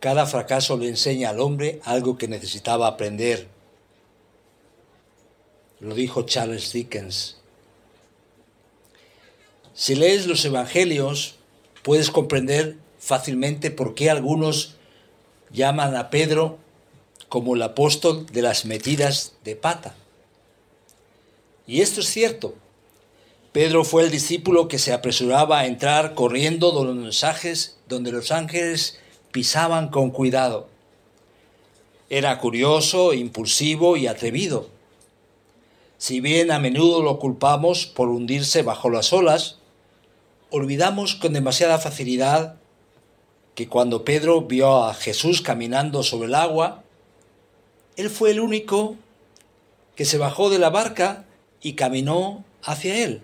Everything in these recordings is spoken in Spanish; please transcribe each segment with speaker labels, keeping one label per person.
Speaker 1: Cada fracaso le enseña al hombre algo que necesitaba aprender. Lo dijo Charles Dickens. Si lees los Evangelios, puedes comprender fácilmente por qué algunos llaman a Pedro como el apóstol de las metidas de pata. Y esto es cierto. Pedro fue el discípulo que se apresuraba a entrar corriendo donde los mensajes, donde los ángeles pisaban con cuidado. Era curioso, impulsivo y atrevido. Si bien a menudo lo culpamos por hundirse bajo las olas, olvidamos con demasiada facilidad que cuando Pedro vio a Jesús caminando sobre el agua, él fue el único que se bajó de la barca y caminó hacia él,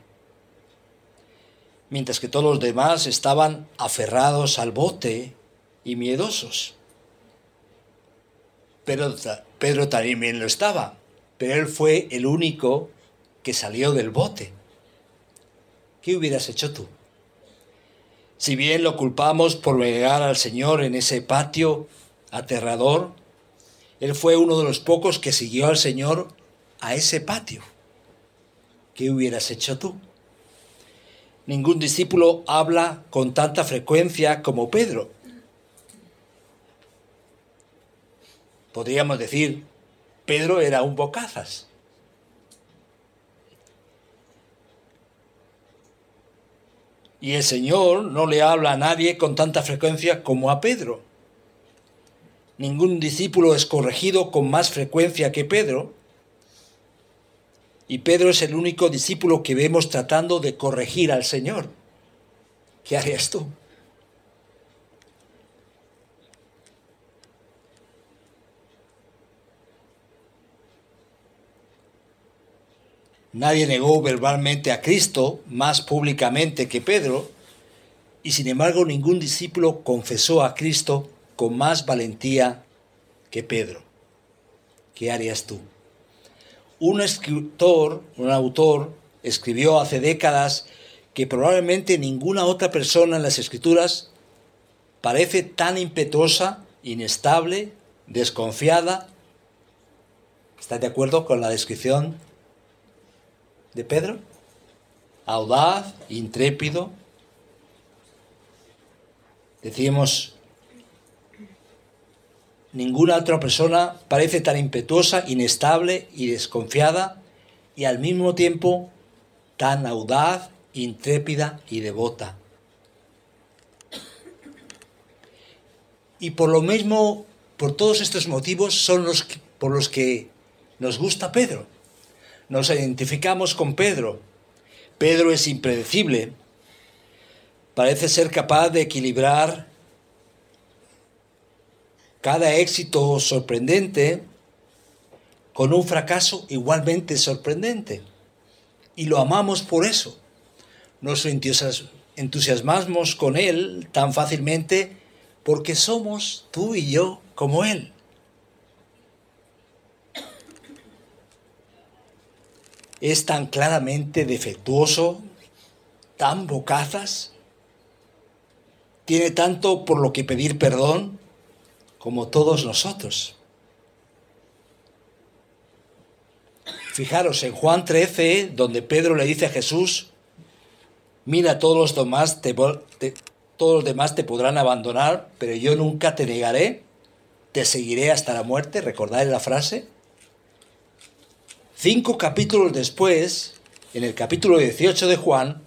Speaker 1: mientras que todos los demás estaban aferrados al bote y miedosos. Pero Pedro también lo estaba, pero él fue el único que salió del bote. ¿Qué hubieras hecho tú? Si bien lo culpamos por negar al Señor en ese patio aterrador, Él fue uno de los pocos que siguió al Señor a ese patio. ¿Qué hubieras hecho tú? Ningún discípulo habla con tanta frecuencia como Pedro. Podríamos decir, Pedro era un bocazas. Y el Señor no le habla a nadie con tanta frecuencia como a Pedro. Ningún discípulo es corregido con más frecuencia que Pedro. Y Pedro es el único discípulo que vemos tratando de corregir al Señor. ¿Qué harías tú? Nadie negó verbalmente a Cristo más públicamente que Pedro, y sin embargo ningún discípulo confesó a Cristo con más valentía que Pedro. ¿Qué harías tú? Un escritor, un autor, escribió hace décadas que probablemente ninguna otra persona en las escrituras parece tan impetuosa, inestable, desconfiada. ¿Estás de acuerdo con la descripción de Pedro? Audaz, intrépido. Decíamos, ninguna otra persona parece tan impetuosa, inestable y desconfiada y al mismo tiempo tan audaz, intrépida y devota. Y por lo mismo, por todos estos motivos son los por los que nos gusta Pedro nos identificamos con Pedro. Pedro es impredecible. Parece ser capaz de equilibrar cada éxito sorprendente con un fracaso igualmente sorprendente. Y lo amamos por eso. Nos entusiasmamos con Él tan fácilmente porque somos tú y yo como Él. Es tan claramente defectuoso, tan bocazas, tiene tanto por lo que pedir perdón como todos nosotros. Fijaros en Juan 13, donde Pedro le dice a Jesús, mira, todos los demás te, todos los demás te podrán abandonar, pero yo nunca te negaré, te seguiré hasta la muerte, recordáis la frase. Cinco capítulos después, en el capítulo 18 de Juan,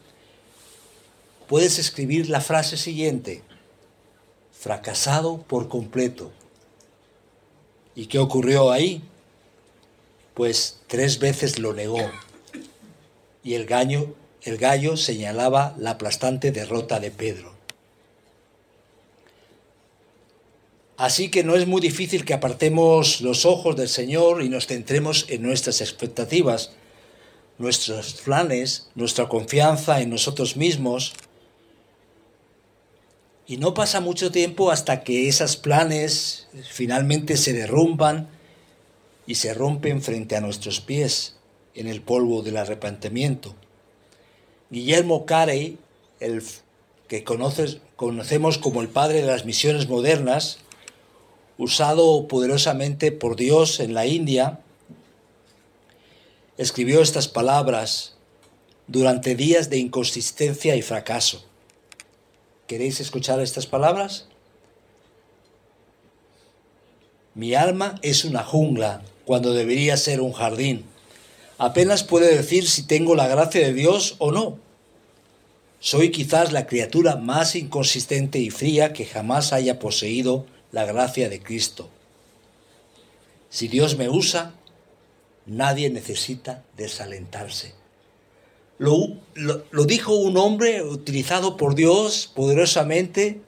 Speaker 1: puedes escribir la frase siguiente, fracasado por completo. ¿Y qué ocurrió ahí? Pues tres veces lo negó. Y el gallo, el gallo señalaba la aplastante derrota de Pedro. Así que no es muy difícil que apartemos los ojos del Señor y nos centremos en nuestras expectativas, nuestros planes, nuestra confianza en nosotros mismos. Y no pasa mucho tiempo hasta que esos planes finalmente se derrumban y se rompen frente a nuestros pies en el polvo del arrepentimiento. Guillermo Carey, el que conocemos como el padre de las misiones modernas, usado poderosamente por Dios en la India, escribió estas palabras durante días de inconsistencia y fracaso. ¿Queréis escuchar estas palabras? Mi alma es una jungla cuando debería ser un jardín. Apenas puede decir si tengo la gracia de Dios o no. Soy quizás la criatura más inconsistente y fría que jamás haya poseído la gracia de Cristo. Si Dios me usa, nadie necesita desalentarse. Lo, dijo un hombre utilizado por Dios poderosamente.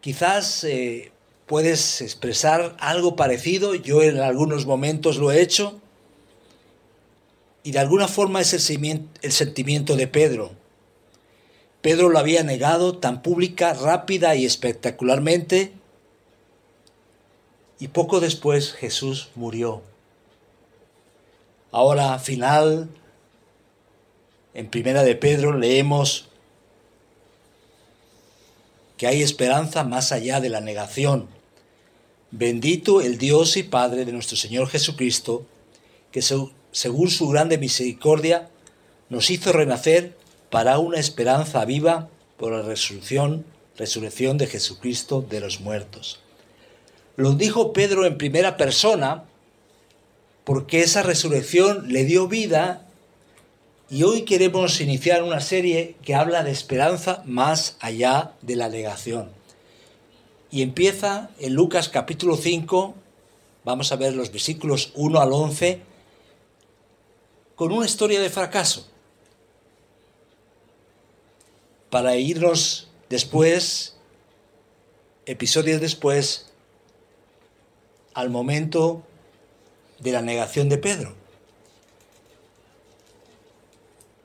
Speaker 1: Quizás eh, puedes expresar algo parecido, yo en algunos momentos lo he hecho, y de alguna forma es el, el sentimiento de Pedro. Pedro lo había negado tan pública, rápida y espectacularmente, y poco después Jesús murió. Ahora, final, en Primera de Pedro leemos que hay esperanza más allá de la negación. Bendito el Dios y Padre de nuestro Señor Jesucristo, que según su grande misericordia nos hizo renacer para una esperanza viva por la resurrección, resurrección de Jesucristo de los muertos. Lo dijo Pedro en primera persona porque esa resurrección le dio vida y hoy queremos iniciar una serie que habla de esperanza más allá de la negación. Y empieza en Lucas capítulo 5, vamos a ver los versículos 1 al 11, con una historia de fracaso. Para irnos después, episodios después, al momento de la negación de Pedro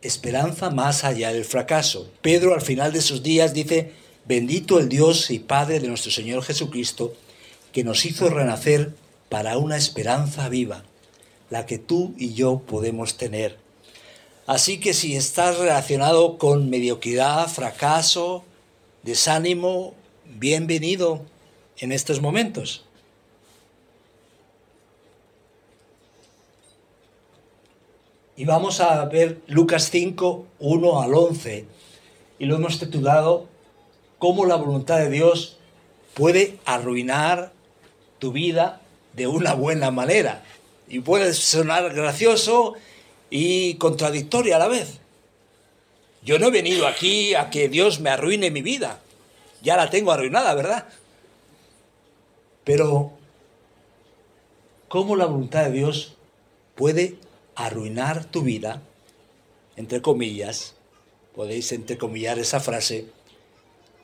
Speaker 1: esperanza más allá del fracaso. Pedro al final de sus días dice, bendito el Dios y Padre de nuestro Señor Jesucristo, que nos hizo renacer para una esperanza viva, la que tú y yo podemos tener. Así que si estás relacionado con mediocridad, fracaso, desánimo, bienvenido en estos momentos. Y vamos a ver Lucas 5, 1 al 11. Y lo hemos titulado Cómo la voluntad de Dios puede arruinar tu vida de una buena manera. Y puede sonar gracioso y contradictorio a la vez. Yo no he venido aquí a que Dios me arruine mi vida. Ya la tengo arruinada, ¿verdad? Pero, ¿cómo la voluntad de Dios puede arruinar tu vida, entre comillas, podéis entrecomillar esa frase,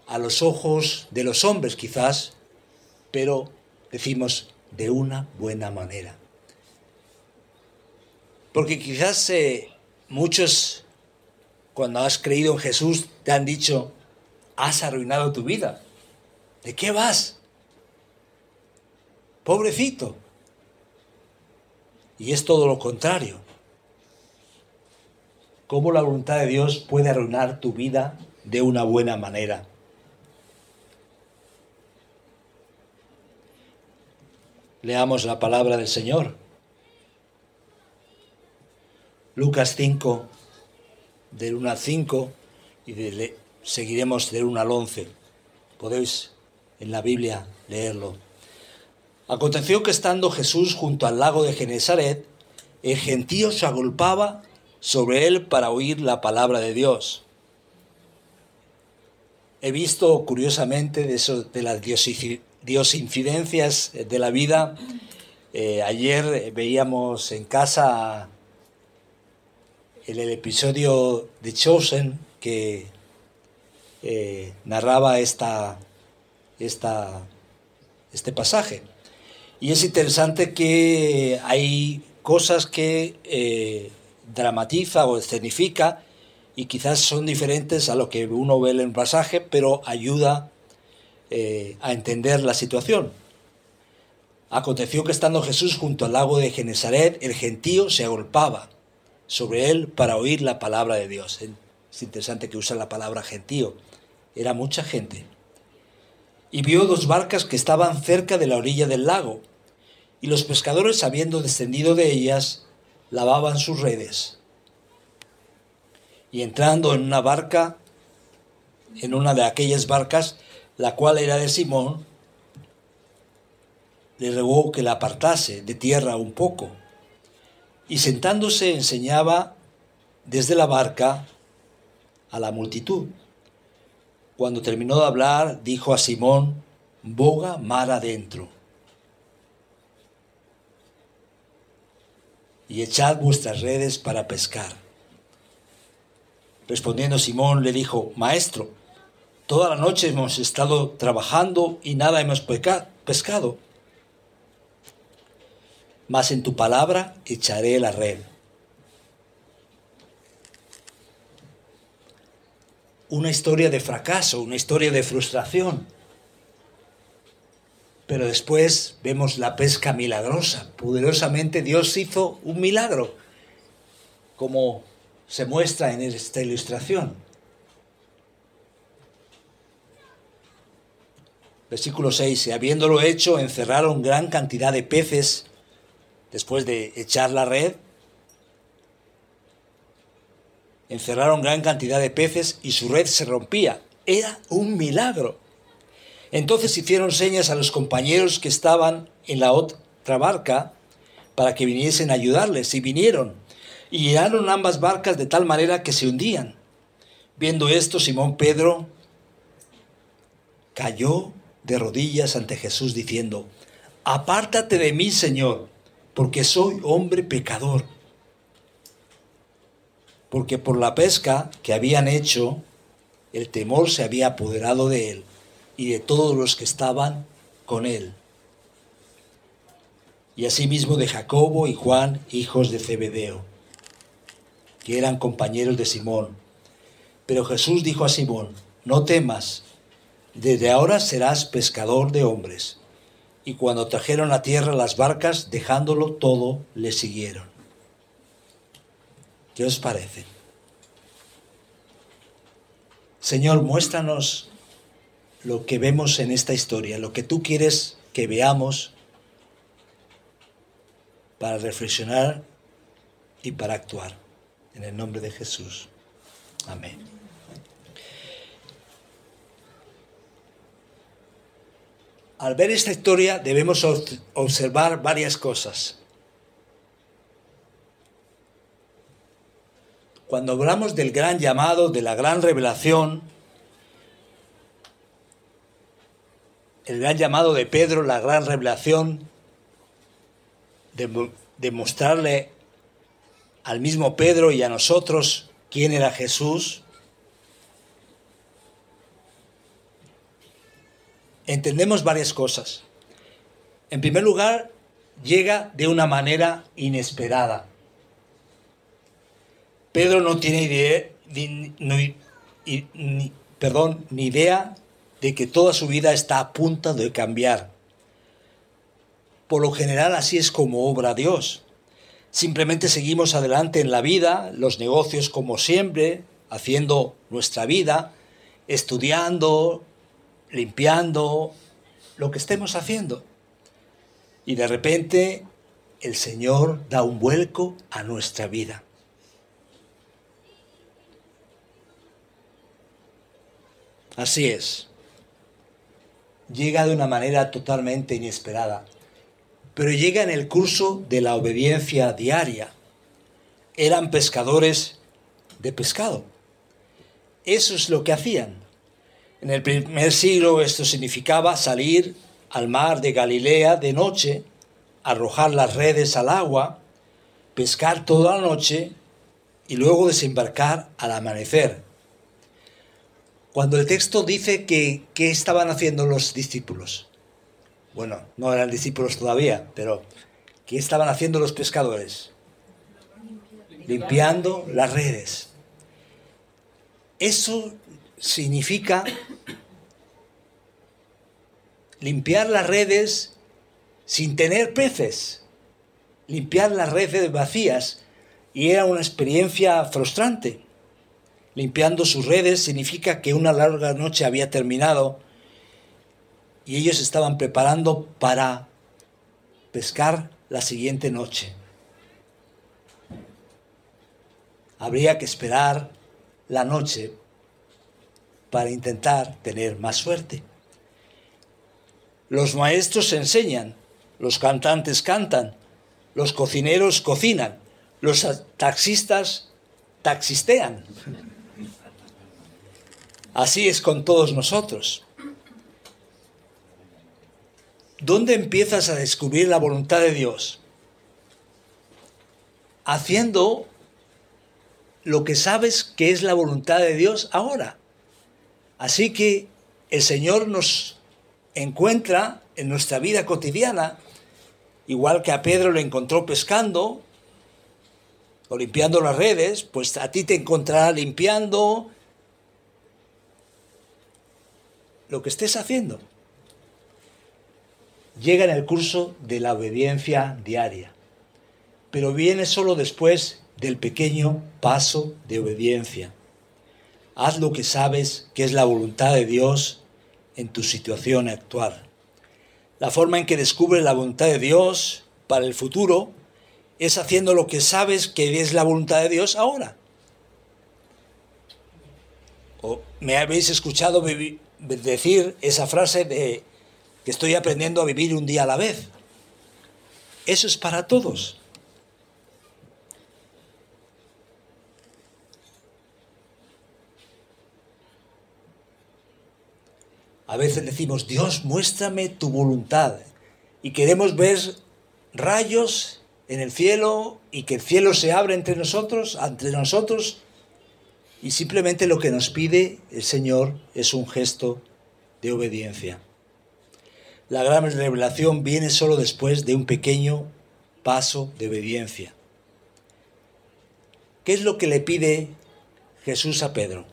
Speaker 1: a los ojos de los hombres quizás, pero decimos de una buena manera. Porque quizás eh, muchos, cuando has creído en Jesús, te han dicho, has arruinado tu vida. ¿De qué vas? Pobrecito. Y es todo lo contrario. ¿Cómo la voluntad de Dios puede arruinar tu vida de una buena manera? Leamos la palabra del Señor. Lucas 5, del 1 al 5, y seguiremos del 1 al 11. Podéis en la Biblia leerlo. Aconteció que estando Jesús junto al lago de Genesaret, el gentío se agolpaba sobre él para oír la palabra de Dios. He visto curiosamente de, eso, de las diosincidencias de la vida. Eh, ayer veíamos en casa el, el episodio de Chosen que eh, narraba esta, esta, este pasaje. Y es interesante que hay cosas que eh, dramatiza o escenifica y quizás son diferentes a lo que uno ve en el pasaje, pero ayuda eh, a entender la situación. Aconteció que estando Jesús junto al lago de Genesaret, el gentío se agolpaba sobre él para oír la palabra de Dios. Es interesante que usa la palabra gentío. Era mucha gente. y vio dos barcas que estaban cerca de la orilla del lago, y los pescadores, habiendo descendido de ellas, lavaban sus redes. Y entrando en una barca, en una de aquellas barcas, la cual era de Simón, le rogó que la apartase de tierra un poco, y sentándose enseñaba desde la barca a la multitud. Cuando terminó de hablar, dijo a Simón, boga mar adentro y echad vuestras redes para pescar. Respondiendo Simón le dijo, Maestro, toda la noche hemos estado trabajando y nada hemos pescado. Mas en tu palabra echaré la red. Una historia de fracaso, una historia de frustración pero después vemos la pesca milagrosa. Poderosamente Dios hizo un milagro, como se muestra en esta ilustración. Versículo 6. Y habiéndolo hecho, encerraron gran cantidad de peces después de echar la red. Encerraron gran cantidad de peces y su red se rompía. Era un milagro. Entonces hicieron señas a los compañeros que estaban en la otra barca para que viniesen a ayudarles, y vinieron, y llenaron ambas barcas de tal manera que se hundían. Viendo esto, Simón Pedro cayó de rodillas ante Jesús diciendo, Apártate de mí, Señor, porque soy hombre pecador. Porque por la pesca que habían hecho, el temor se había apoderado de él y de todos los que estaban con él. Y asimismo de Jacobo y Juan, hijos de Zebedeo, que eran compañeros de Simón. Pero Jesús dijo a Simón, no temas, desde ahora serás pescador de hombres. Y cuando trajeron a tierra las barcas, dejándolo todo, le siguieron. ¿Qué os parece? Señor, muéstranos lo que vemos en esta historia, lo que tú quieres que veamos para reflexionar y para actuar. En el nombre de Jesús. Amén. Al ver esta historia debemos observar varias cosas. Cuando hablamos del gran llamado, de la gran revelación, el gran llamado de Pedro, la gran revelación, de, mostrarle al mismo Pedro y a nosotros quién era Jesús, entendemos varias cosas. En primer lugar, llega de una manera inesperada. Pedro no tiene idea, perdón, ni idea de que toda su vida está a punto de cambiar. Por lo general así es como obra Dios. Simplemente seguimos adelante en la vida, los negocios como siempre, haciendo nuestra vida, estudiando, limpiando, lo que estemos haciendo. Y de repente el Señor da un vuelco a nuestra vida. Así es llega de una manera totalmente inesperada, pero llega en el curso de la obediencia diaria. Eran pescadores de pescado. Eso es lo que hacían. En el primer siglo esto significaba salir al mar de Galilea de noche, arrojar las redes al agua, pescar toda la noche y luego desembarcar al amanecer cuando el texto dice que qué estaban haciendo los discípulos, bueno, no eran discípulos todavía, pero ¿qué estaban haciendo los pescadores? Limpiando las redes. Eso significa limpiar las redes sin tener peces, limpiar las redes vacías, y era una experiencia frustrante limpiando sus redes significa que una larga noche había terminado y ellos estaban preparando para pescar la siguiente noche. Habría que esperar la noche para intentar tener más suerte. Los maestros enseñan, los cantantes cantan, los cocineros cocinan, los taxistas taxistean. Así es con todos nosotros. ¿Dónde empiezas a descubrir la voluntad de Dios? Haciendo lo que sabes que es la voluntad de Dios ahora. Así que el Señor nos encuentra en nuestra vida cotidiana, igual que a Pedro le encontró pescando o limpiando las redes, pues a ti te encontrará limpiando lo que estés haciendo llega en el curso de la obediencia diaria, pero viene solo después del pequeño paso de obediencia. Haz lo que sabes que es la voluntad de Dios en tu situación actual. La forma en que descubres la voluntad de Dios para el futuro es haciendo lo que sabes que es la voluntad de Dios ahora. O me habéis escuchado decir esa frase de que estoy aprendiendo a vivir un día a la vez. Eso es para todos. A veces decimos, Dios, muéstrame tu voluntad. Y queremos ver rayos en el cielo y que el cielo se abra entre nosotros, entre nosotros. Y simplemente lo que nos pide el Señor es un gesto de obediencia. La gran revelación viene solo después de un pequeño paso de obediencia. ¿Qué es lo que le pide Jesús a Pedro?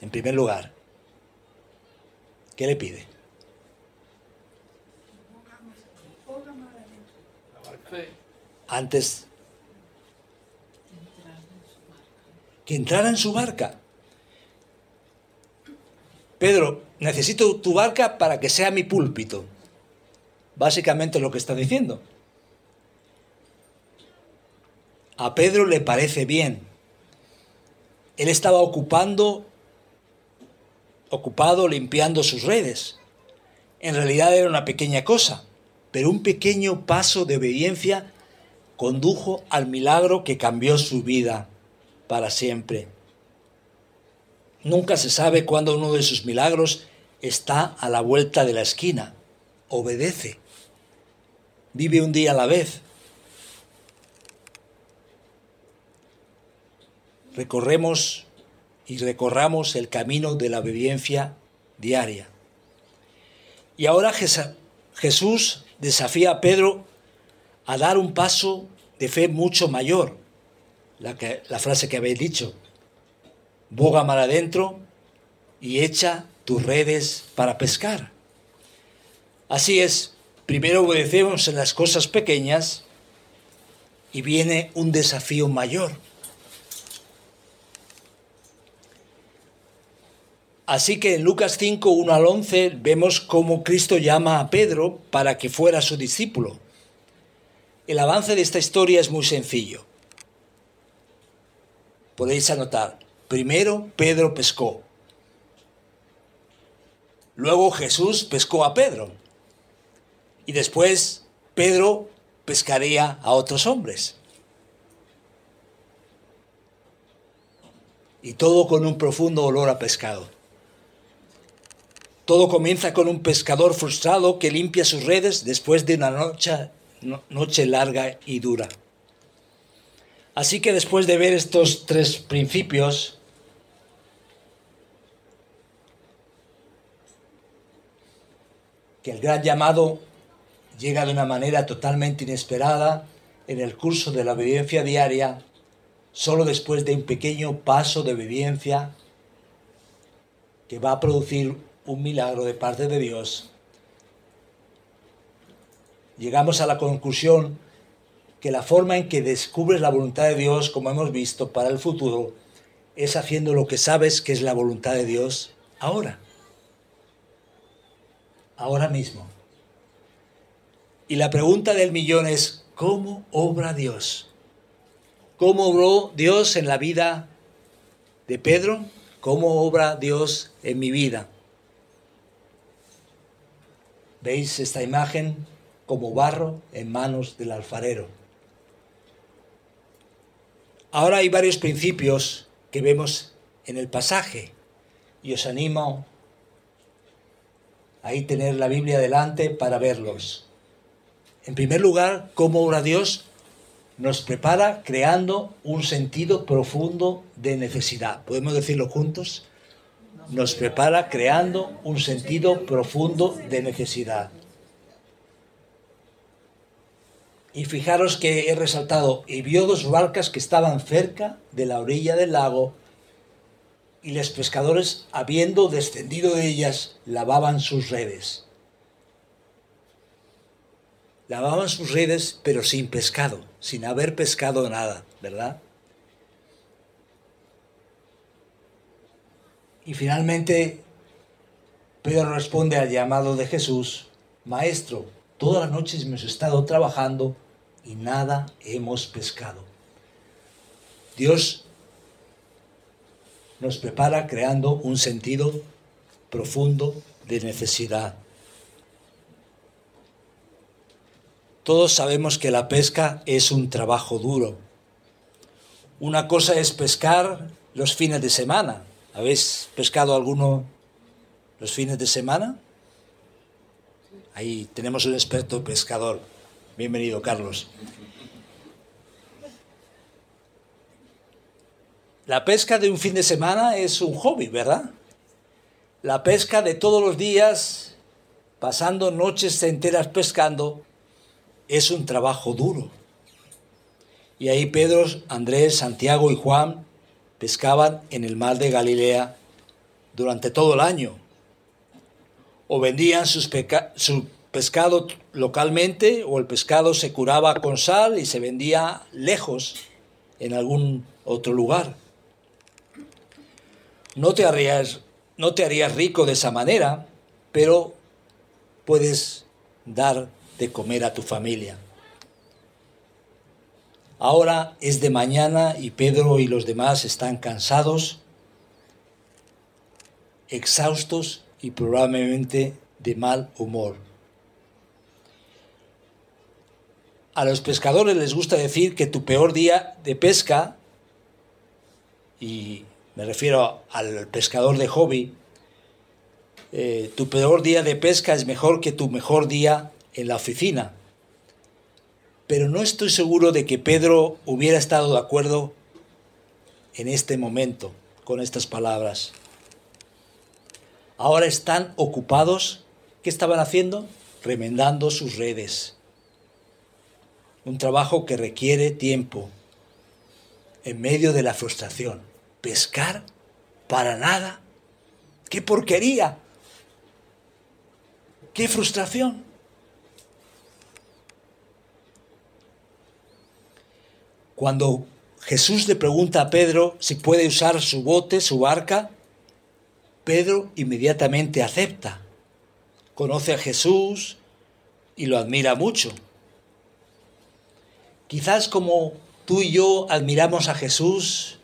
Speaker 1: En primer lugar, ¿qué le pide? Antes que entrara en su barca. Pedro, necesito tu barca para que sea mi púlpito. Básicamente lo que está diciendo. A Pedro le parece bien. Él estaba ocupando, ocupado limpiando sus redes. En realidad era una pequeña cosa, pero un pequeño paso de obediencia condujo al milagro que cambió su vida para siempre. Nunca se sabe cuándo uno de sus milagros está a la vuelta de la esquina. Obedece. Vive un día a la vez. Recorremos y recorramos el camino de la obediencia diaria. Y ahora Jesús desafía a Pedro a dar un paso de fe mucho mayor. La, frase que habéis dicho, boga mar adentro y echa tus redes para pescar. Así es, primero obedecemos en las cosas pequeñas y viene un desafío mayor. Así que en Lucas 5, 1 al 11 vemos cómo Cristo llama a Pedro para que fuera su discípulo. El avance de esta historia es muy sencillo. Podéis anotar, Primero Pedro pescó. Luego Jesús pescó a Pedro. Y después Pedro pescaría a otros hombres. Y todo con un profundo olor a pescado. Todo comienza con un pescador frustrado que limpia sus redes después de una noche, noche larga y dura. Así que después de ver estos tres principios, que el gran llamado llega de una manera totalmente inesperada en el curso de la obediencia diaria, solo después de un pequeño paso de obediencia que va a producir un milagro de parte de Dios. Llegamos a la conclusión que la forma en que descubres la voluntad de Dios, como hemos visto, para el futuro, es haciendo lo que sabes que es la voluntad de Dios ahora. ahora mismo. Y la pregunta del millón es, ¿cómo obra Dios? ¿Cómo obró Dios en la vida de Pedro? ¿Cómo obra Dios en mi vida? ¿Veis esta imagen como barro en manos del alfarero? Ahora hay varios principios que vemos en el pasaje y os animo a tener la Biblia delante para verlos. En primer lugar, cómo obra Dios nos prepara creando un sentido profundo de necesidad. ¿Podemos decirlo juntos? Nos prepara creando un sentido profundo de necesidad. Y fijaros que he resaltado, y vio dos barcas que estaban cerca de la orilla del lago, y los pescadores, habiendo descendido de ellas, lavaban sus redes lavaban sus redes, pero sin pescado, sin haber pescado nada, ¿verdad? Y finalmente, Pedro responde al llamado de Jesús, Maestro, todas las noches hemos estado trabajando y nada hemos pescado. Dios nos prepara creando un sentido profundo de necesidad. Todos sabemos que la pesca es un trabajo duro. Una cosa es pescar los fines de semana. ¿Habéis pescado alguno los fines de semana? Ahí tenemos un experto pescador. Bienvenido, Carlos. La pesca de un fin de semana es un hobby, ¿verdad? La pesca de todos los días, pasando noches enteras pescando, es un trabajo duro. Y ahí Pedro, Andrés, Santiago y Juan pescaban en el mar de Galilea durante todo el año. O vendían sus su pescado localmente o el pescado se curaba con sal y se vendía lejos en algún otro lugar. No te harías, no te harías rico de esa manera, pero puedes dar de comer a tu familia. Ahora es de mañana y Pedro y los demás están cansados, exhaustos y probablemente de mal humor. A los pescadores les gusta decir que tu peor día de pesca, y me refiero al pescador de hobby, eh, tu peor día de pesca es mejor que tu mejor día en la oficina. Pero no estoy seguro de que Pedro hubiera estado de acuerdo en este momento con estas palabras. Ahora están ocupados. ¿Qué estaban haciendo? Remendando sus redes. Un trabajo que requiere tiempo. En medio de la frustración. Pescar para nada. ¡Qué porquería! ¡Qué frustración! Cuando Jesús le pregunta a Pedro si puede usar su bote, su barca, Pedro inmediatamente acepta. Conoce a Jesús y lo admira mucho. Quizás como tú y yo admiramos a Jesús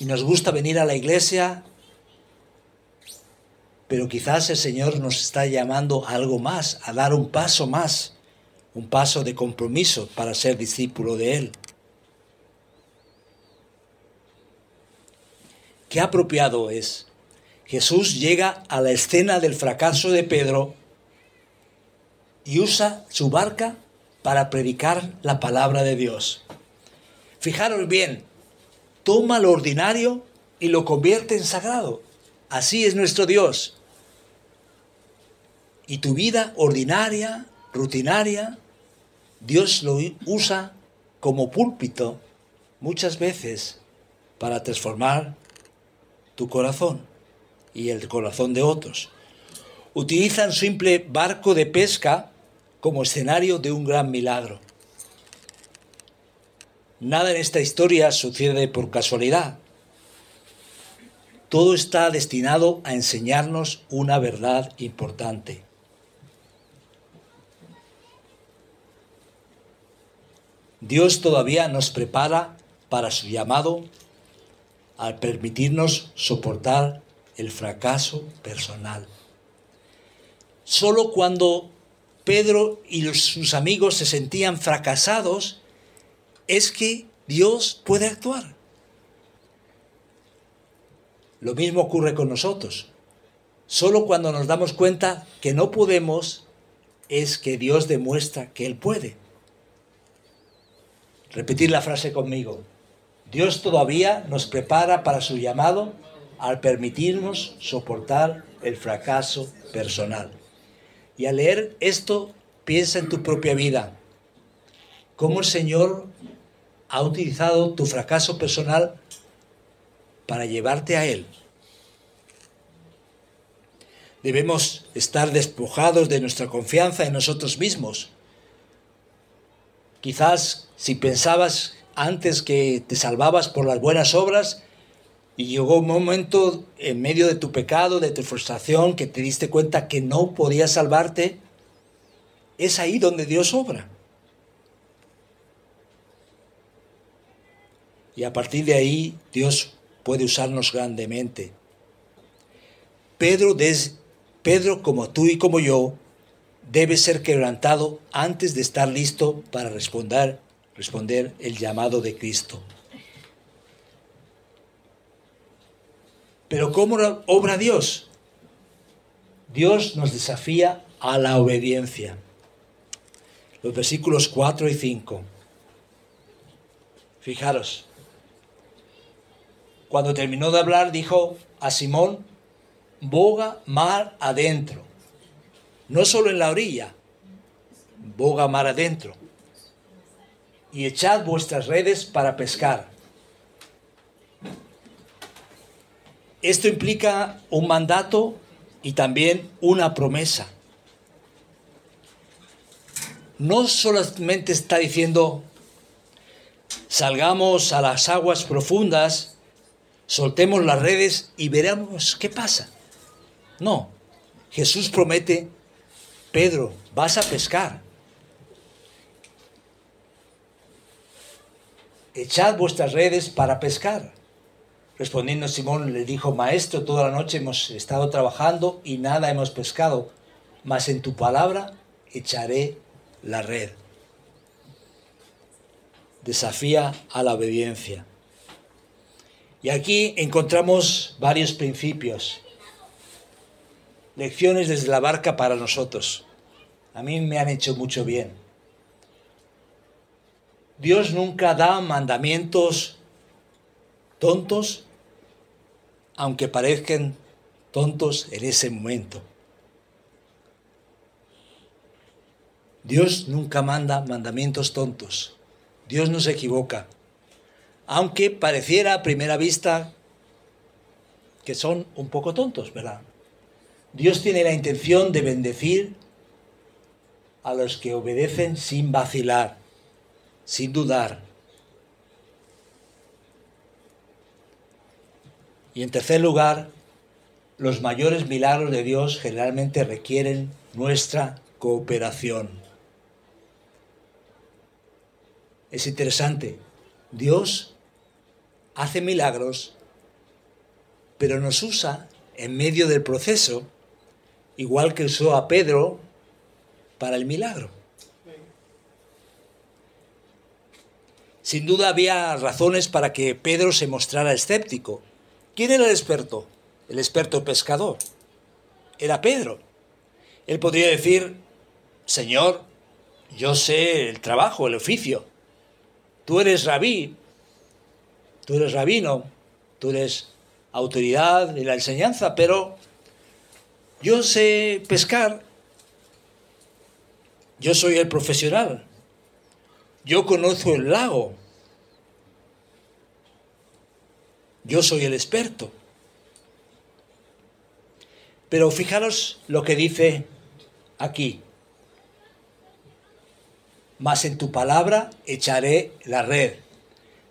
Speaker 1: y nos gusta venir a la iglesia, pero quizás el Señor nos está llamando a algo más, a dar un paso más, un paso de compromiso para ser discípulo de Él. Qué apropiado es. Jesús llega a la escena del fracaso de Pedro y usa su barca para predicar la palabra de Dios. Fijaros bien, toma lo ordinario y lo convierte en sagrado. Así es nuestro Dios. Y tu vida ordinaria, rutinaria, Dios lo usa como púlpito muchas veces para transformar tu corazón y el corazón de otros. Utilizan simple barco de pesca como escenario de un gran milagro. Nada en esta historia sucede por casualidad. todo está destinado a enseñarnos una verdad importante. Dios todavía nos prepara para su llamado al permitirnos soportar el fracaso personal. Solo cuando Pedro y sus amigos se sentían fracasados es que Dios puede actuar. Lo mismo ocurre con nosotros. Solo cuando nos damos cuenta que no podemos es que Dios demuestra que Él puede. Repetir la frase conmigo. Dios todavía nos prepara para su llamado al permitirnos soportar el fracaso personal. Y al leer esto, piensa en tu propia vida. ¿Cómo el Señor ha utilizado tu fracaso personal para llevarte a Él? Debemos estar despojados de nuestra confianza en nosotros mismos. Quizás si pensabas antes que te salvabas por las buenas obras y llegó un momento en medio de tu pecado, de tu frustración, que te diste cuenta que no podías salvarte, es ahí donde Dios obra. Y a partir de ahí Dios puede usarnos grandemente. Pedro, Pedro, como tú y como yo, debe ser quebrantado antes de estar listo para responder responder el llamado de Cristo. Pero ¿cómo obra Dios? Dios nos desafía a la obediencia. Los versículos 4 y 5. Fijaros. Cuando terminó de hablar, dijo a Simón, boga mar adentro. No solo en la orilla, boga mar adentro y echad vuestras redes para pescar. Esto implica un mandato y también una promesa. No solamente está diciendo, salgamos a las aguas profundas, soltemos las redes y veremos qué pasa. No, Jesús promete, Pedro, vas a pescar. echad vuestras redes para pescar. Respondiendo Simón le dijo, Maestro, toda la noche hemos estado trabajando y nada hemos pescado, mas en tu palabra echaré la red. Desafía a la obediencia. Y aquí encontramos varios principios, lecciones desde la barca para nosotros. A mí me han hecho mucho bien. Dios nunca da mandamientos tontos, aunque parezcan tontos en ese momento. Dios nunca manda mandamientos tontos. Dios no se equivoca. Aunque pareciera a primera vista que son un poco tontos, ¿verdad? Dios tiene la intención de bendecir a los que obedecen sin vacilar sin dudar. Y en tercer lugar, los mayores milagros de Dios generalmente requieren nuestra cooperación. Es interesante, Dios hace milagros, pero nos usa en medio del proceso, igual que usó a Pedro para el milagro. Sin duda había razones para que Pedro se mostrara escéptico. ¿Quién era el experto? El experto pescador. Era Pedro. Él podría decir, Señor, yo sé el trabajo, el oficio. Tú eres rabí, tú eres rabino, tú eres autoridad de la enseñanza, pero yo sé pescar, yo soy el profesional, yo conozco el lago. Yo soy el experto. Pero fijaros lo que dice aquí. Mas en tu palabra echaré la red.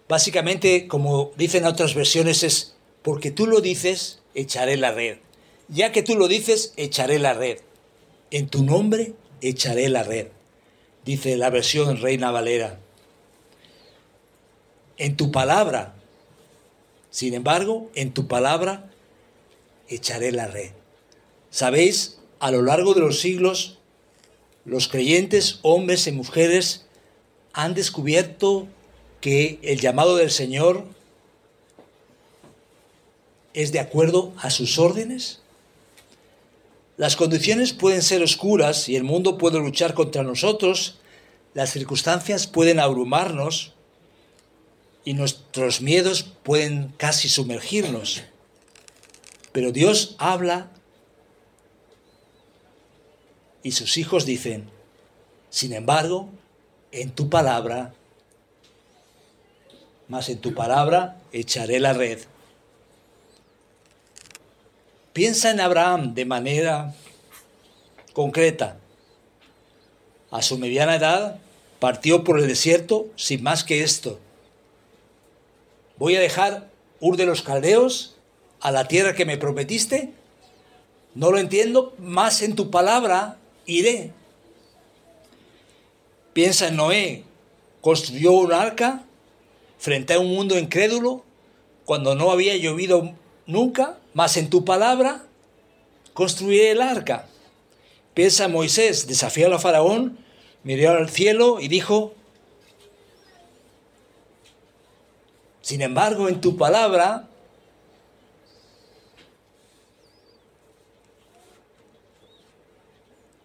Speaker 1: Básicamente, como dicen otras versiones, es porque tú lo dices, echaré la red. Ya que tú lo dices, echaré la red. En tu nombre echaré la red, dice la versión Reina Valera. En tu palabra, sin embargo, en tu palabra echaré la red. Sabéis, a lo largo de los siglos, los creyentes, hombres y mujeres, han descubierto que el llamado del Señor es de acuerdo a sus órdenes? Las condiciones pueden ser oscuras y el mundo puede luchar contra nosotros, las circunstancias pueden abrumarnos y nuestros miedos pueden casi sumergirnos. Pero Dios habla y sus hijos dicen, sin embargo, en tu palabra, más en tu palabra echaré la red. Piensa en Abraham de manera concreta. A su mediana edad partió por el desierto sin más que esto. Voy a dejar Ur de los Caldeos a la tierra que me prometiste. No lo entiendo, más en tu palabra iré. Piensa en Noé, construyó un arca frente a un mundo incrédulo cuando no había llovido nunca, más en tu palabra construiré el arca. Piensa Moisés, desafió a Faraón, miró al cielo y dijo, sin embargo, en tu palabra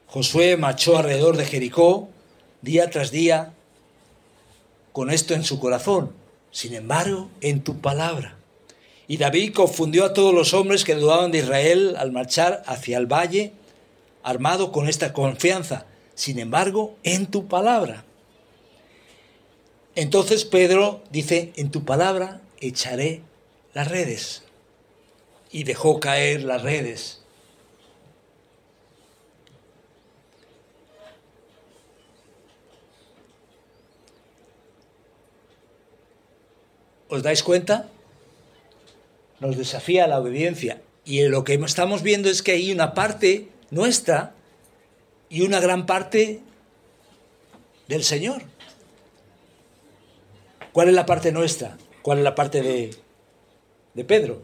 Speaker 1: Josué marchó alrededor de Jericó día tras día con esto en su corazón. Sin embargo, en tu palabra. Y David confundió a todos los hombres que dudaban de Israel al marchar hacia el valle, armado con esta confianza. Sin embargo, en tu palabra. Entonces Pedro dice, en tu palabra echaré las redes. Y dejó caer las redes. ¿Os dais cuenta? Nos desafía la obediencia. Y lo que estamos viendo es que hay una parte nuestra y una gran parte del Señor. ¿Cuál es la parte nuestra? ¿Cuál es la parte de, Pedro?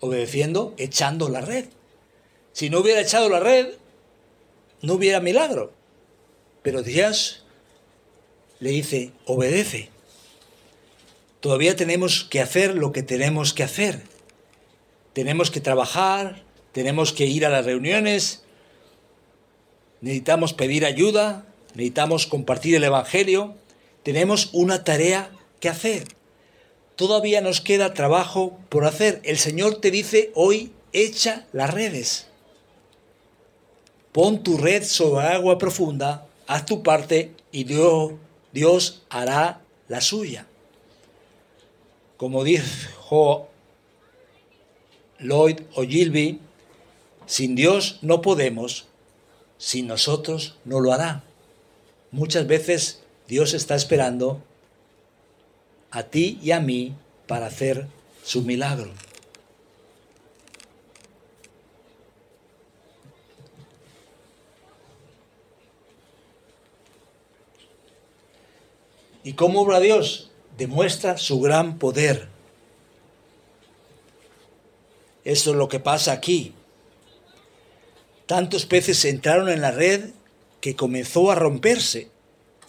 Speaker 1: Obedeciendo, echando la red. Si no hubiera echado la red, no hubiera milagro. Pero Dios le dice, obedece. Todavía tenemos que hacer lo que tenemos que hacer. Tenemos que trabajar, tenemos que ir a las reuniones, necesitamos pedir ayuda, necesitamos compartir el Evangelio, tenemos una tarea que hacer. Todavía nos queda trabajo por hacer. El Señor te dice hoy, echa las redes. Pon tu red sobre agua profunda, haz tu parte y Dios, Dios hará la suya. Como dijo Lloyd Ogilvy, sin Dios no podemos, sin nosotros no lo hará. Muchas veces Dios está esperando a ti y a mí para hacer su milagro. ¿Y cómo obra Dios? demuestra su gran poder. Eso es lo que pasa aquí. Tantos peces entraron en la red que comenzó a romperse.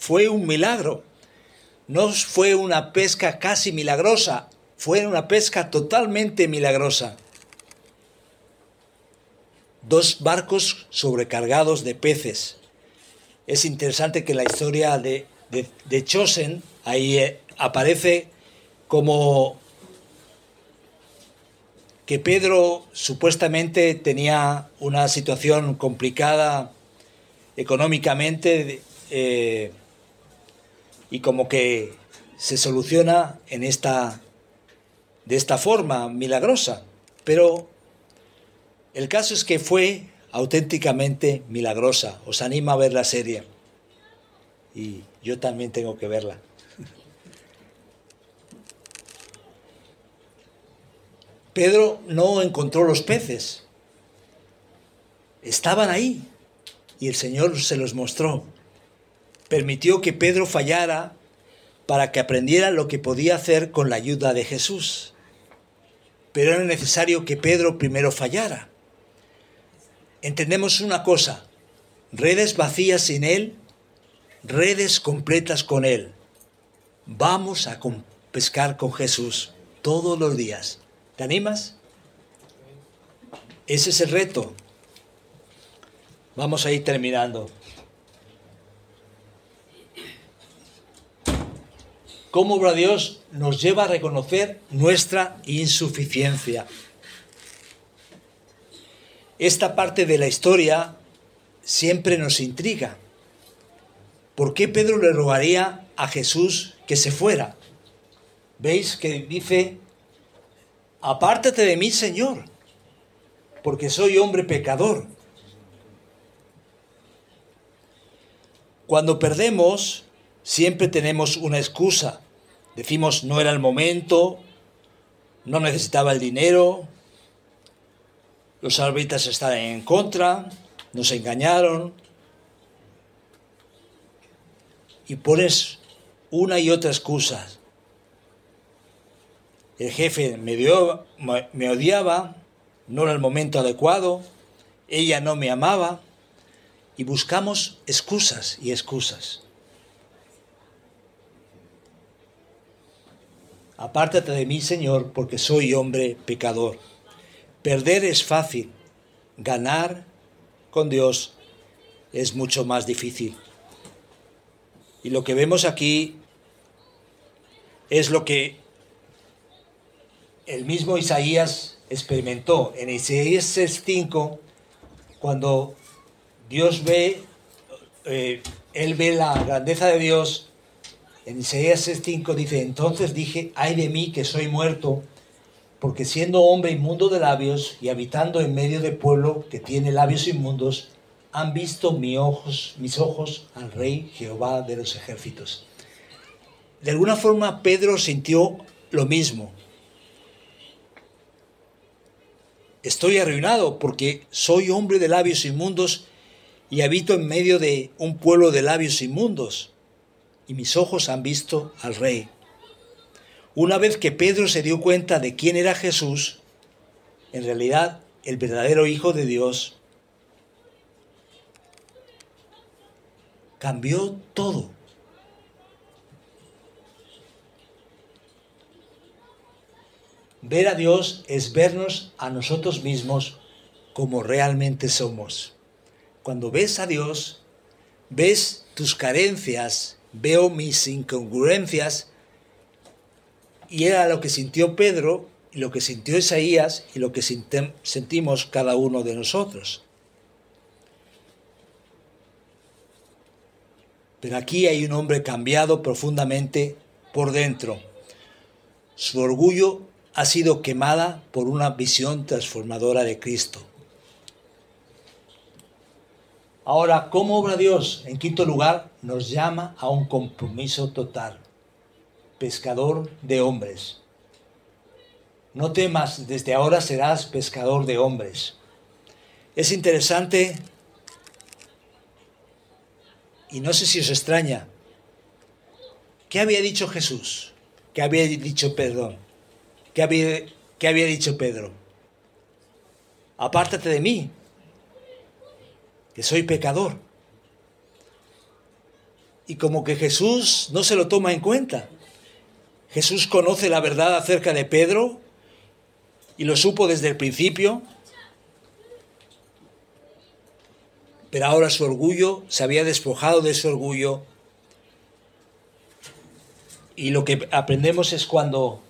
Speaker 1: Fue un milagro. No fue una pesca casi milagrosa, fue una pesca totalmente milagrosa. Dos barcos sobrecargados de peces. Es interesante que la historia de, de, Chosen, ahí eh, aparece como que Pedro supuestamente tenía una situación complicada económicamente eh, y como que se soluciona en esta de esta forma milagrosa pero el caso es que fue auténticamente milagrosa os animo a ver la serie y yo también tengo que verla Pedro no encontró los peces. Estaban ahí y el Señor se los mostró. Permitió que Pedro fallara para que aprendiera lo que podía hacer con la ayuda de Jesús. Pero era necesario que Pedro primero fallara. Entendemos una cosa, redes vacías sin Él, redes completas con Él. Vamos a pescar con Jesús todos los días. ¿Te animas? Ese es el reto. Vamos a ir terminando. ¿Cómo obra Dios nos lleva a reconocer nuestra insuficiencia? Esta parte de la historia siempre nos intriga. ¿Por qué Pedro le rogaría a Jesús que se fuera? ¿Veis que dice, apártate de mí, Señor, porque soy hombre pecador? Cuando perdemos, siempre tenemos una excusa. Decimos, no era el momento, no necesitaba el dinero, los árbitros estaban en contra, nos engañaron. Y pones una y otra excusa. El jefe me, me odiaba, no era el momento adecuado, ella no me amaba y buscamos excusas y excusas. Apártate de mí, Señor, porque soy hombre pecador. Perder es fácil, ganar con Dios es mucho más difícil. Y lo que vemos aquí es lo que el mismo Isaías experimentó. En Isaías 5, cuando Dios ve, eh, él ve la grandeza de Dios. En Isaías 5 dice, entonces dije, ay de mí que soy muerto, porque siendo hombre inmundo de labios y habitando en medio de pueblo que tiene labios inmundos, han visto mis ojos, mis ojos al Rey Jehová de los ejércitos. De alguna forma Pedro sintió lo mismo. Estoy arruinado porque soy hombre de labios inmundos y habito en medio de un pueblo de labios inmundos, y mis ojos han visto al Rey. Una vez que Pedro se dio cuenta de quién era Jesús, en realidad el verdadero Hijo de Dios, cambió todo. Ver a Dios es vernos a nosotros mismos como realmente somos. Cuando ves a Dios, ves tus carencias, veo mis incongruencias, y era lo que sintió Pedro, y lo que sintió Isaías, y lo que sentimos cada uno de nosotros. Pero aquí hay un hombre cambiado profundamente por dentro. Su orgullo ha sido quemada por una visión transformadora de Cristo. Ahora, ¿cómo obra Dios? En quinto lugar, nos llama a un compromiso total. Pescador de hombres. No temas, desde ahora serás pescador de hombres. Es interesante, y no sé si os extraña, ¿qué había dicho Jesús? ¿Qué había dicho perdón? ¿Qué había, qué había dicho Pedro? Apártate de mí, que soy pecador. Y como que Jesús no se lo toma en cuenta. Jesús conoce la verdad acerca de Pedro y lo supo desde el principio, pero ahora su orgullo se había despojado de su orgullo y lo que aprendemos es cuando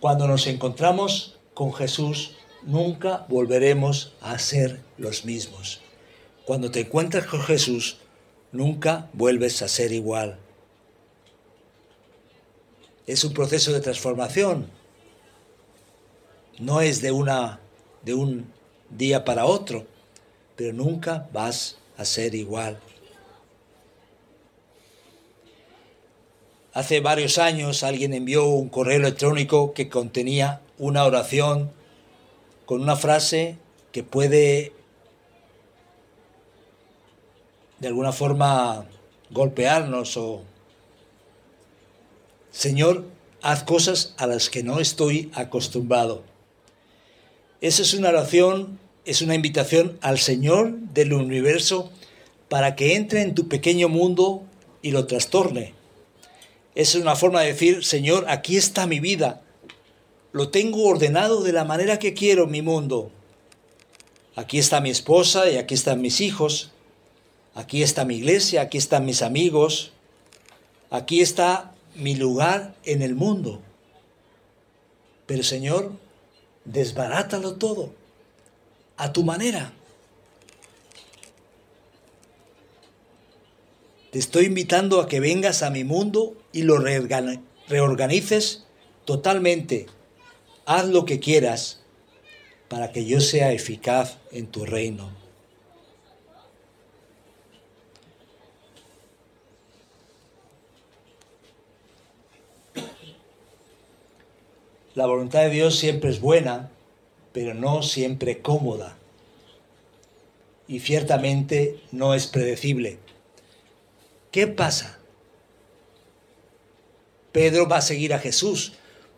Speaker 1: cuando nos encontramos con Jesús nunca volveremos a ser los mismos. Cuando te encuentras con Jesús, nunca vuelves a ser igual. Es un proceso de transformación. No es de una de un día para otro, pero nunca vas a ser igual. Hace varios años alguien envió un correo electrónico que contenía una oración con una frase que puede de alguna forma golpearnos o Señor, haz cosas a las que no estoy acostumbrado. Esa es una oración, es una invitación al Señor del universo para que entre en tu pequeño mundo y lo trastorne. Es una forma de decir, Señor, aquí está mi vida. Lo tengo ordenado de la manera que quiero mi mundo. Aquí está mi esposa y aquí están mis hijos. Aquí está mi iglesia, aquí están mis amigos. Aquí está mi lugar en el mundo. Pero Señor, desbarátalo todo a tu manera. Te estoy invitando a que vengas a mi mundo y lo reorganices totalmente. Haz lo que quieras para que yo sea eficaz en tu reino. La voluntad de Dios siempre es buena, pero no siempre cómoda. Y ciertamente no es predecible. ¿Qué pasa? Pedro va a seguir a Jesús,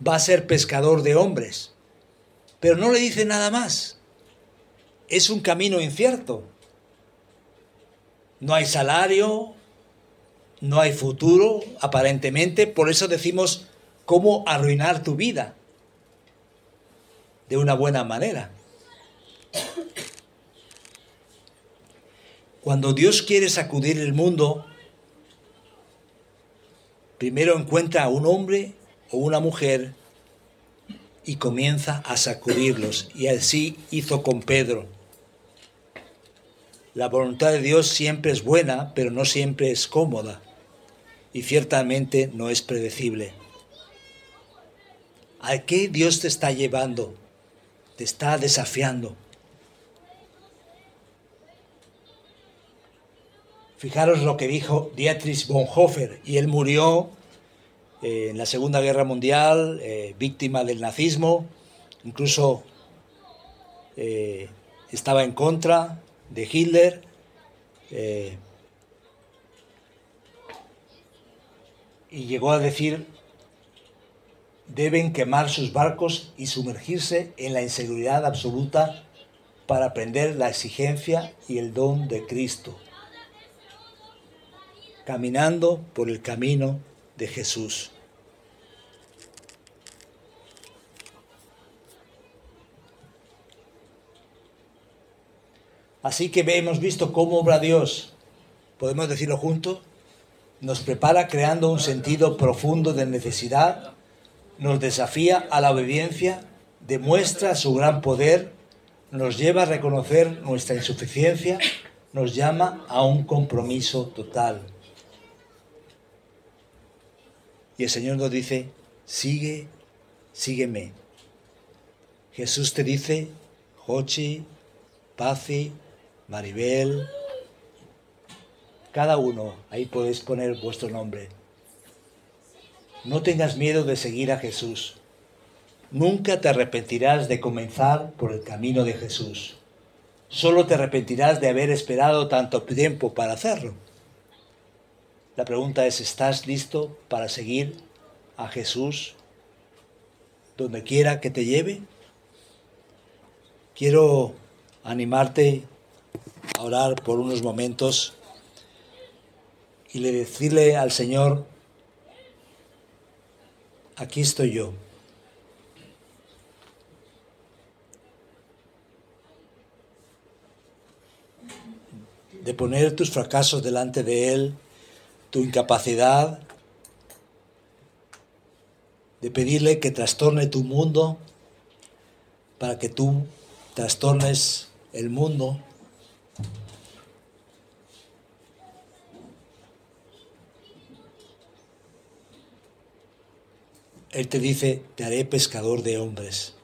Speaker 1: va a ser pescador de hombres, pero no le dice nada más. Es un camino incierto. No hay salario, no hay futuro, aparentemente, por eso decimos cómo arruinar tu vida de una buena manera. Cuando Dios quiere sacudir el mundo, primero encuentra a un hombre o una mujer y comienza a sacudirlos. Y así hizo con Pedro. La voluntad de Dios siempre es buena, pero no siempre es cómoda. Y ciertamente no es predecible. ¿A qué Dios te está llevando? te está desafiando. Fijaros lo que dijo Dietrich Bonhoeffer, y él murió eh, en la Segunda Guerra Mundial, eh, víctima del nazismo, incluso eh, estaba en contra de Hitler. y llegó a decir deben quemar sus barcos y sumergirse en la inseguridad absoluta para aprender la exigencia y el don de Cristo, caminando por el camino de Jesús. Así que hemos visto cómo obra Dios, podemos decirlo juntos, nos prepara creando un sentido profundo de necesidad nos desafía a la obediencia, demuestra su gran poder, nos lleva a reconocer nuestra insuficiencia, nos llama a un compromiso total. Y el Señor nos dice, sigue, sígueme. Jesús te dice, Jochi, Pazi, Maribel, cada uno, ahí podéis poner vuestro nombre. No tengas miedo de seguir a Jesús. Nunca te arrepentirás de comenzar por el camino de Jesús. Solo te arrepentirás de haber esperado tanto tiempo para hacerlo. La pregunta es, ¿estás listo para seguir a Jesús donde quiera que te lleve? Quiero animarte a orar por unos momentos y le decirle al Señor, aquí estoy yo. De poner tus fracasos delante de Él, tu incapacidad, de pedirle que trastorne tu mundo para que tú trastornes el mundo. Él te dice, te haré pescador de hombres.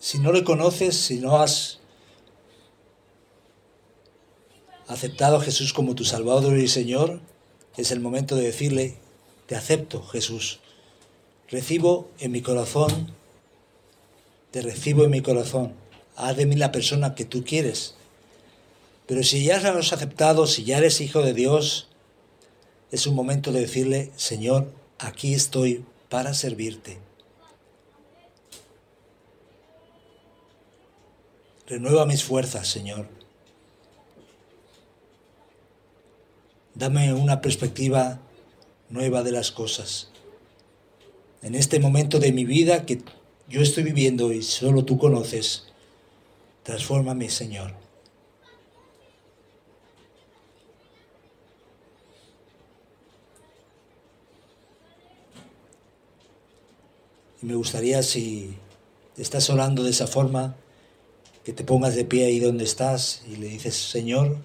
Speaker 1: Si no le conoces, si no has aceptado a Jesús como tu Salvador y Señor, es el momento de decirle, te acepto, Jesús. Recibo en mi corazón, te recibo en mi corazón. Haz de mí la persona que tú quieres. Pero si ya lo has aceptado, si ya eres hijo de Dios, es un momento de decirle, Señor, aquí estoy para servirte. Renueva mis fuerzas, Señor. Dame una perspectiva nueva de las cosas. En este momento de mi vida que yo estoy viviendo y solo tú conoces, transfórmame, Señor. Y me gustaría si estás orando de esa forma, que te pongas de pie ahí donde estás y le dices, Señor,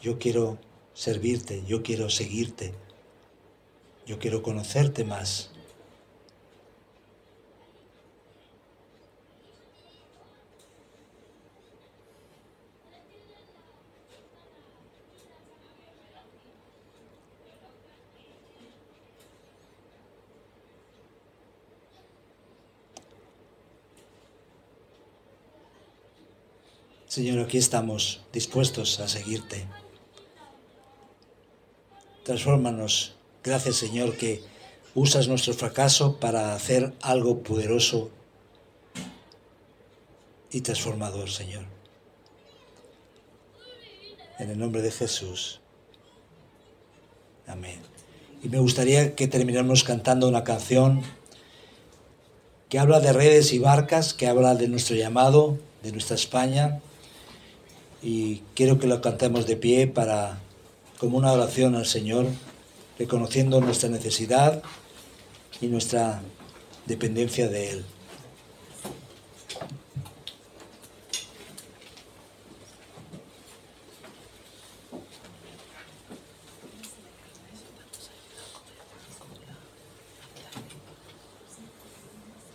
Speaker 1: yo quiero servirte, yo quiero seguirte, yo quiero conocerte más. Señor, aquí estamos dispuestos a seguirte. Transfórmanos. Gracias, Señor, que usas nuestro fracaso para hacer algo poderoso y transformador, Señor. En el nombre de Jesús. Amén. Y me gustaría que termináramos cantando una canción que habla de redes y barcas, que habla de nuestro llamado, de nuestra España y quiero que lo cantemos de pie para como una oración al Señor, reconociendo nuestra necesidad y nuestra dependencia de Él.